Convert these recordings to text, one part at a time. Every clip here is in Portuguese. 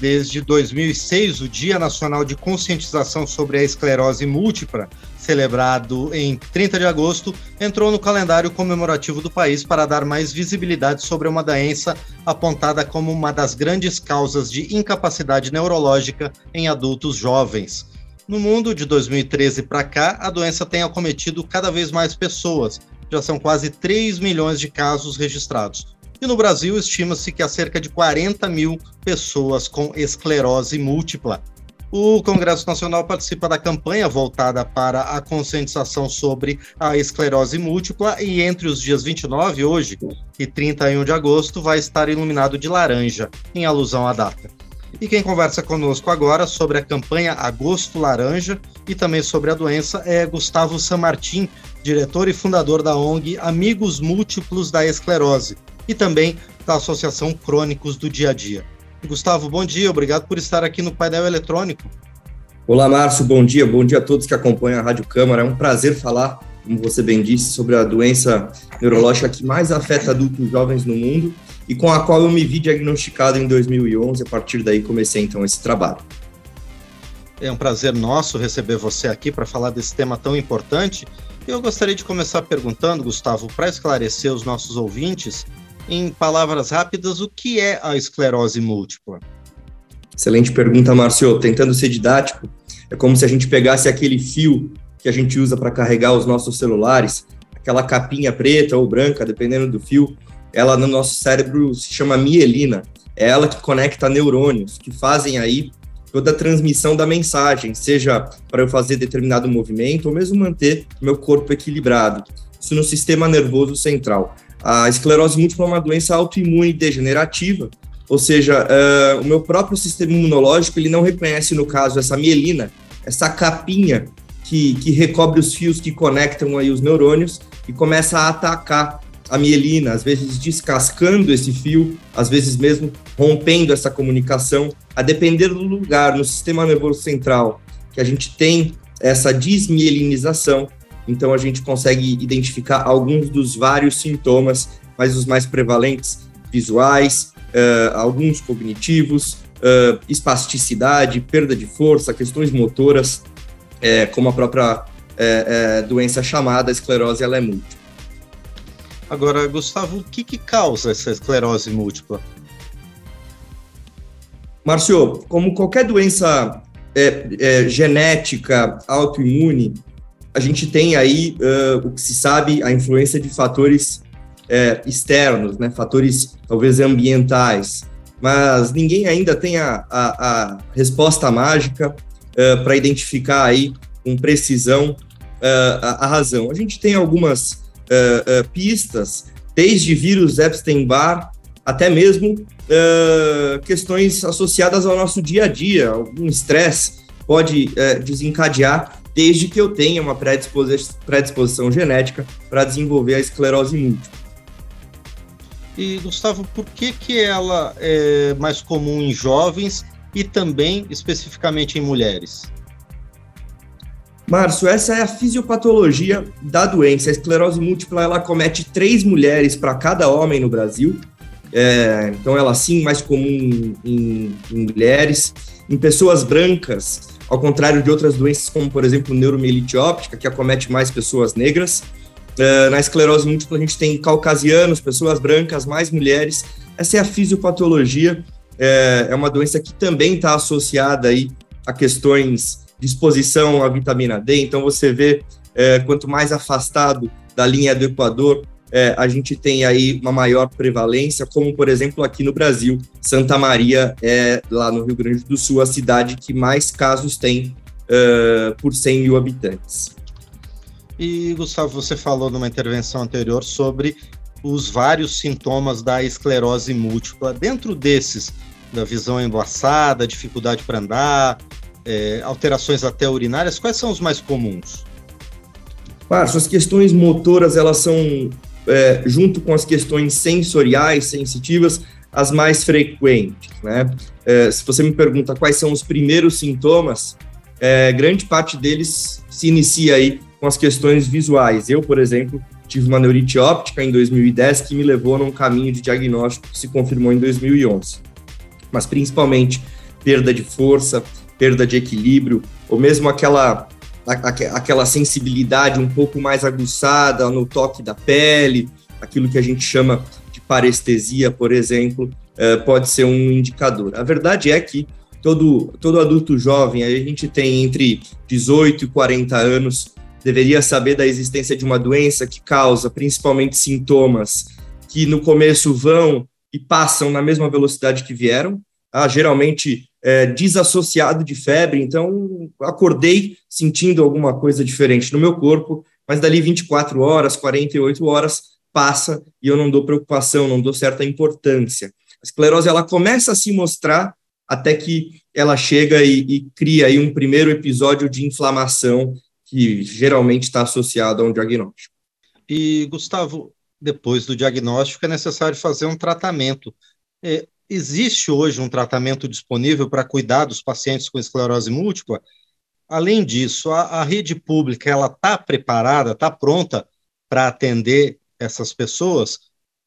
Desde 2006, o Dia Nacional de Conscientização sobre a Esclerose Múltipla, celebrado em 30 de agosto, entrou no calendário comemorativo do país para dar mais visibilidade sobre uma doença apontada como uma das grandes causas de incapacidade neurológica em adultos jovens. No mundo, de 2013 para cá, a doença tem acometido cada vez mais pessoas. Já são quase 3 milhões de casos registrados e no Brasil, estima-se que há cerca de 40 mil pessoas com esclerose múltipla. O Congresso Nacional participa da campanha voltada para a conscientização sobre a esclerose múltipla e entre os dias 29, hoje, e 31 de agosto, vai estar iluminado de laranja, em alusão à data. E quem conversa conosco agora sobre a campanha Agosto Laranja e também sobre a doença é Gustavo Samartim, diretor e fundador da ONG Amigos Múltiplos da Esclerose e também da Associação Crônicos do Dia a Dia. Gustavo, bom dia, obrigado por estar aqui no painel eletrônico. Olá, Márcio, bom dia, bom dia a todos que acompanham a Rádio Câmara. É um prazer falar, como você bem disse, sobre a doença neurológica que mais afeta adultos jovens no mundo e com a qual eu me vi diagnosticado em 2011. A partir daí comecei então esse trabalho. É um prazer nosso receber você aqui para falar desse tema tão importante. Eu gostaria de começar perguntando, Gustavo, para esclarecer os nossos ouvintes, em palavras rápidas, o que é a esclerose múltipla? Excelente pergunta, Márcio. Tentando ser didático, é como se a gente pegasse aquele fio que a gente usa para carregar os nossos celulares, aquela capinha preta ou branca, dependendo do fio, ela no nosso cérebro se chama mielina. É ela que conecta neurônios, que fazem aí toda a transmissão da mensagem, seja para eu fazer determinado movimento ou mesmo manter meu corpo equilibrado. Isso no sistema nervoso central. A esclerose múltipla é uma doença autoimune degenerativa, ou seja, uh, o meu próprio sistema imunológico ele não reconhece, no caso, essa mielina, essa capinha que, que recobre os fios que conectam aí os neurônios e começa a atacar a mielina, às vezes descascando esse fio, às vezes mesmo rompendo essa comunicação, a depender do lugar no sistema nervoso central que a gente tem essa desmielinização, então a gente consegue identificar alguns dos vários sintomas, mas os mais prevalentes, visuais, uh, alguns cognitivos, uh, espasticidade, perda de força, questões motoras, é, como a própria é, é, doença chamada esclerose ela é múltipla. Agora, Gustavo, o que, que causa essa esclerose múltipla? Márcio, como qualquer doença genética autoimune, a gente tem aí uh, o que se sabe, a influência de fatores é, externos, né, fatores talvez ambientais, mas ninguém ainda tem a, a, a resposta mágica uh, para identificar aí com precisão uh, a, a, razão. A gente tem algumas pistas, desde vírus Epstein-Barr até mesmo questões associadas ao nosso dia a dia, algum estresse pode desencadear desde que eu tenha uma predisposição, predisposição genética para desenvolver a esclerose múltipla. E, Gustavo, por que, que ela é mais comum em jovens e também especificamente em mulheres? Márcio, essa é a fisiopatologia da doença. A esclerose múltipla ela comete três mulheres para cada homem no Brasil. É, então, ela sim mais comum em, em mulheres. Em pessoas brancas, ao contrário de outras doenças, como, por exemplo, neuromielite óptica, que acomete mais pessoas negras. Uh, na esclerose múltipla, a gente tem caucasianos, pessoas brancas, mais mulheres. Essa é a fisiopatologia. É, é uma doença que também está associada aí a questões de exposição à vitamina D. Então, você vê, é, quanto mais afastado da linha do Equador, é, a gente tem aí uma maior prevalência, como por exemplo aqui no Brasil, Santa Maria é lá no Rio Grande do Sul a cidade que mais casos tem uh, por 100 mil habitantes. E Gustavo, você falou numa intervenção anterior sobre os vários sintomas da esclerose múltipla. Dentro desses, da visão embaçada, dificuldade para andar, é, alterações até urinárias, quais são os mais comuns? Márcio, as questões motoras, elas são é, junto com as questões sensoriais, sensitivas, as mais frequentes, né? É, se você me pergunta quais são os primeiros sintomas, é, grande parte deles se inicia aí com as questões visuais. Eu, por exemplo, tive uma neurite óptica em 2010 que me levou num caminho de diagnóstico que se confirmou em 2011. Mas principalmente perda de força, perda de equilíbrio, ou mesmo aquela, aquela sensibilidade um pouco mais aguçada no toque da pele, aquilo que a gente chama de parestesia, por exemplo, é, pode ser um indicador. A verdade é que todo, todo adulto jovem, a gente tem entre 18 e 40 anos, deveria saber da existência de uma doença que causa principalmente sintomas que no começo vão e passam na mesma velocidade que vieram, ah, geralmente é, desassociado de febre, então acordei sentindo alguma coisa diferente no meu corpo, mas dali 24 horas, 48 horas passa e eu não dou preocupação, não dou certa importância. A esclerose ela começa a se mostrar até que ela chega e, e cria aí um primeiro episódio de inflamação que geralmente está associado a um diagnóstico. E, Gustavo, depois do diagnóstico é necessário fazer um tratamento. É, existe hoje um tratamento disponível para cuidar dos pacientes com esclerose múltipla? Além disso, a, a rede pública ela está preparada, está pronta para atender essas pessoas?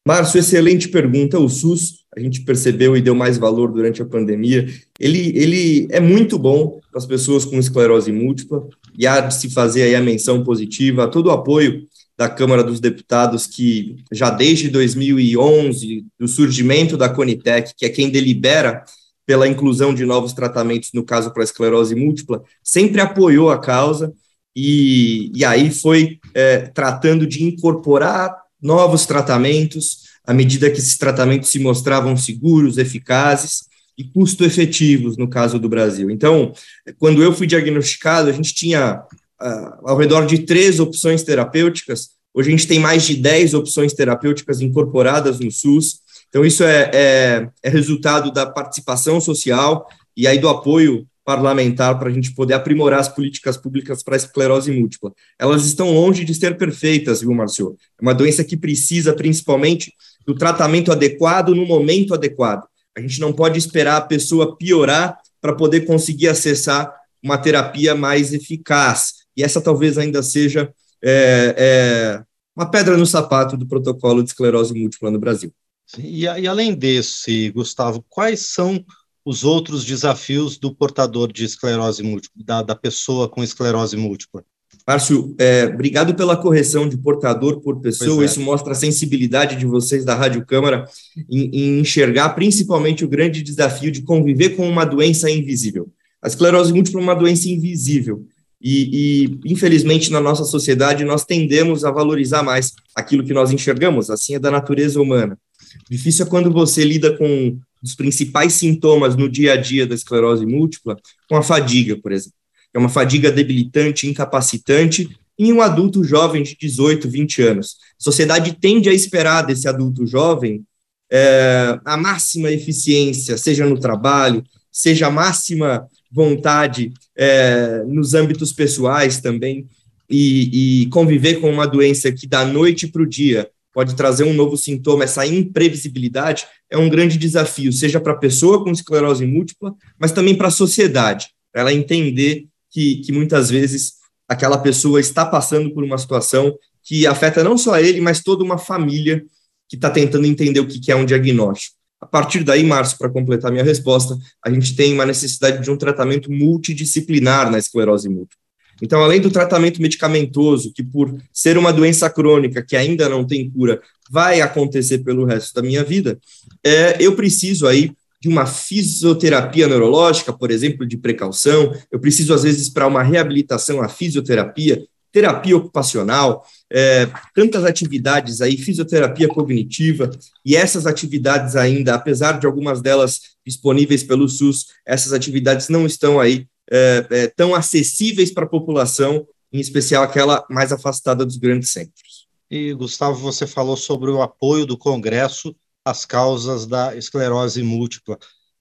Márcio, excelente pergunta. O SUS, a gente percebeu e deu mais valor durante a pandemia, ele, ele é muito bom para as pessoas com esclerose múltipla, e há de se fazer aí a menção positiva, todo o apoio da Câmara dos Deputados, que já desde 2011, do surgimento da Conitec, que é quem delibera pela inclusão de novos tratamentos, no caso para esclerose múltipla, sempre apoiou a causa, e, e aí foi é, tratando de incorporar novos tratamentos, à medida que esses tratamentos se mostravam seguros, eficazes e custo-efetivos, no caso do Brasil. Então, quando eu fui diagnosticado, a gente tinha uh, ao redor de três opções terapêuticas, hoje a gente tem mais de dez opções terapêuticas incorporadas no SUS, então isso é, é, é resultado da participação social e aí do apoio parlamentar para a gente poder aprimorar as políticas públicas para a esclerose múltipla. Elas estão longe de ser perfeitas, viu, Marcio? É uma doença que precisa, principalmente, do tratamento adequado no momento adequado. A gente não pode esperar a pessoa piorar para poder conseguir acessar uma terapia mais eficaz. E essa talvez ainda seja é, é, uma pedra no sapato do protocolo de esclerose múltipla no Brasil. E, e além desse, Gustavo, quais são os outros desafios do portador de esclerose múltipla, da, da pessoa com esclerose múltipla? Márcio, é, obrigado pela correção de portador por pessoa. É. Isso mostra a sensibilidade de vocês da Rádio Câmara em, em, enxergar principalmente o grande desafio de conviver com uma doença invisível. A esclerose múltipla é uma doença invisível. E, e, infelizmente, na nossa sociedade, nós tendemos a valorizar mais aquilo que nós enxergamos, assim é da natureza humana. Difícil é quando você lida com dos principais sintomas no dia a dia da esclerose múltipla, com a fadiga, por exemplo. É uma fadiga debilitante, incapacitante, em um adulto jovem de 18, 20 anos. A sociedade tende a esperar desse adulto jovem é, a máxima eficiência, seja no trabalho, seja a máxima vontade é, nos âmbitos pessoais também, e, e conviver com uma doença que da noite para o dia pode trazer um novo sintoma, essa imprevisibilidade é um grande desafio, seja para a pessoa com esclerose múltipla, mas também para a sociedade, para ela entender que, que muitas vezes aquela pessoa está passando por uma situação que afeta não só ele, mas toda uma família que está tentando entender o que, que é um diagnóstico. Partir daí, Márcio, para completar minha resposta, a gente tem uma necessidade de um tratamento multidisciplinar na esclerose múltipla. Então, além do tratamento medicamentoso, que por ser uma doença crônica que ainda não tem cura, vai acontecer pelo resto da minha vida, é, eu preciso aí de uma fisioterapia neurológica, por exemplo, de precaução, eu preciso, às vezes, para uma reabilitação, a fisioterapia, terapia ocupacional, é, tantas atividades aí, fisioterapia cognitiva, e essas atividades ainda, apesar de algumas delas disponíveis pelo SUS, essas atividades não estão aí é, é, tão acessíveis para a população, em especial aquela mais afastada dos grandes centros. E, Gustavo, você falou sobre o apoio do Congresso às causas da esclerose múltipla.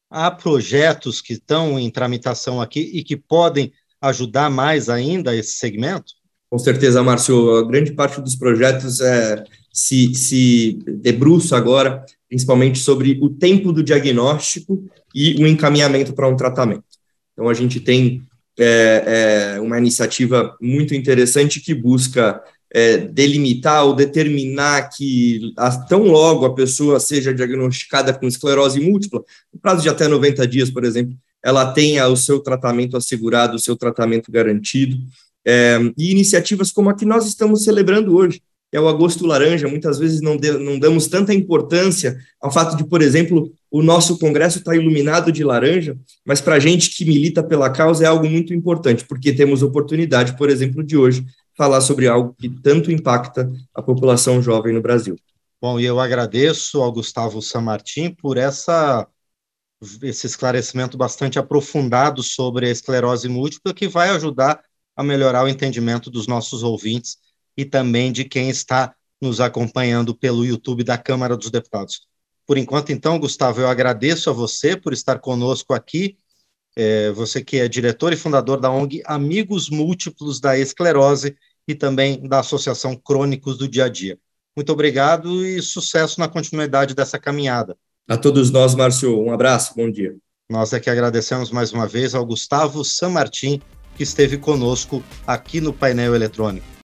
Há projetos que estão em tramitação aqui e que podem ajudar mais ainda esse segmento? Com certeza, Márcio. A grande parte dos projetos é, se, se debruça agora, principalmente sobre o tempo do diagnóstico e o encaminhamento para um tratamento. Então, a gente tem é, é, uma iniciativa muito interessante que busca é, delimitar ou determinar que, a, tão logo a pessoa seja diagnosticada com esclerose múltipla, no prazo de até 90 dias, por exemplo, ela tenha o seu tratamento assegurado, o seu tratamento garantido. É, e iniciativas como a que nós estamos celebrando hoje, é o Agosto Laranja. Muitas vezes não, de, não damos tanta importância ao fato de, por exemplo, o nosso Congresso estar tá iluminado de laranja, mas para a gente que milita pela causa é algo muito importante, porque temos oportunidade, por exemplo, de hoje, falar sobre algo que tanto impacta a população jovem no Brasil. Bom, e eu agradeço ao Gustavo Samartim por essa esse esclarecimento bastante aprofundado sobre a esclerose múltipla, que vai ajudar a melhorar o entendimento dos nossos ouvintes e também de quem está nos acompanhando pelo YouTube da Câmara dos Deputados. Por enquanto, então, Gustavo, eu agradeço a você por estar conosco aqui, é, você que é diretor e fundador da ONG Amigos Múltiplos da Esclerose e também da Associação Crônicos do Dia a Dia. Muito obrigado e sucesso na continuidade dessa caminhada. A todos nós, Márcio, um abraço, bom dia. Nós é que agradecemos mais uma vez ao Gustavo San Martin, que esteve conosco aqui no painel eletrônico.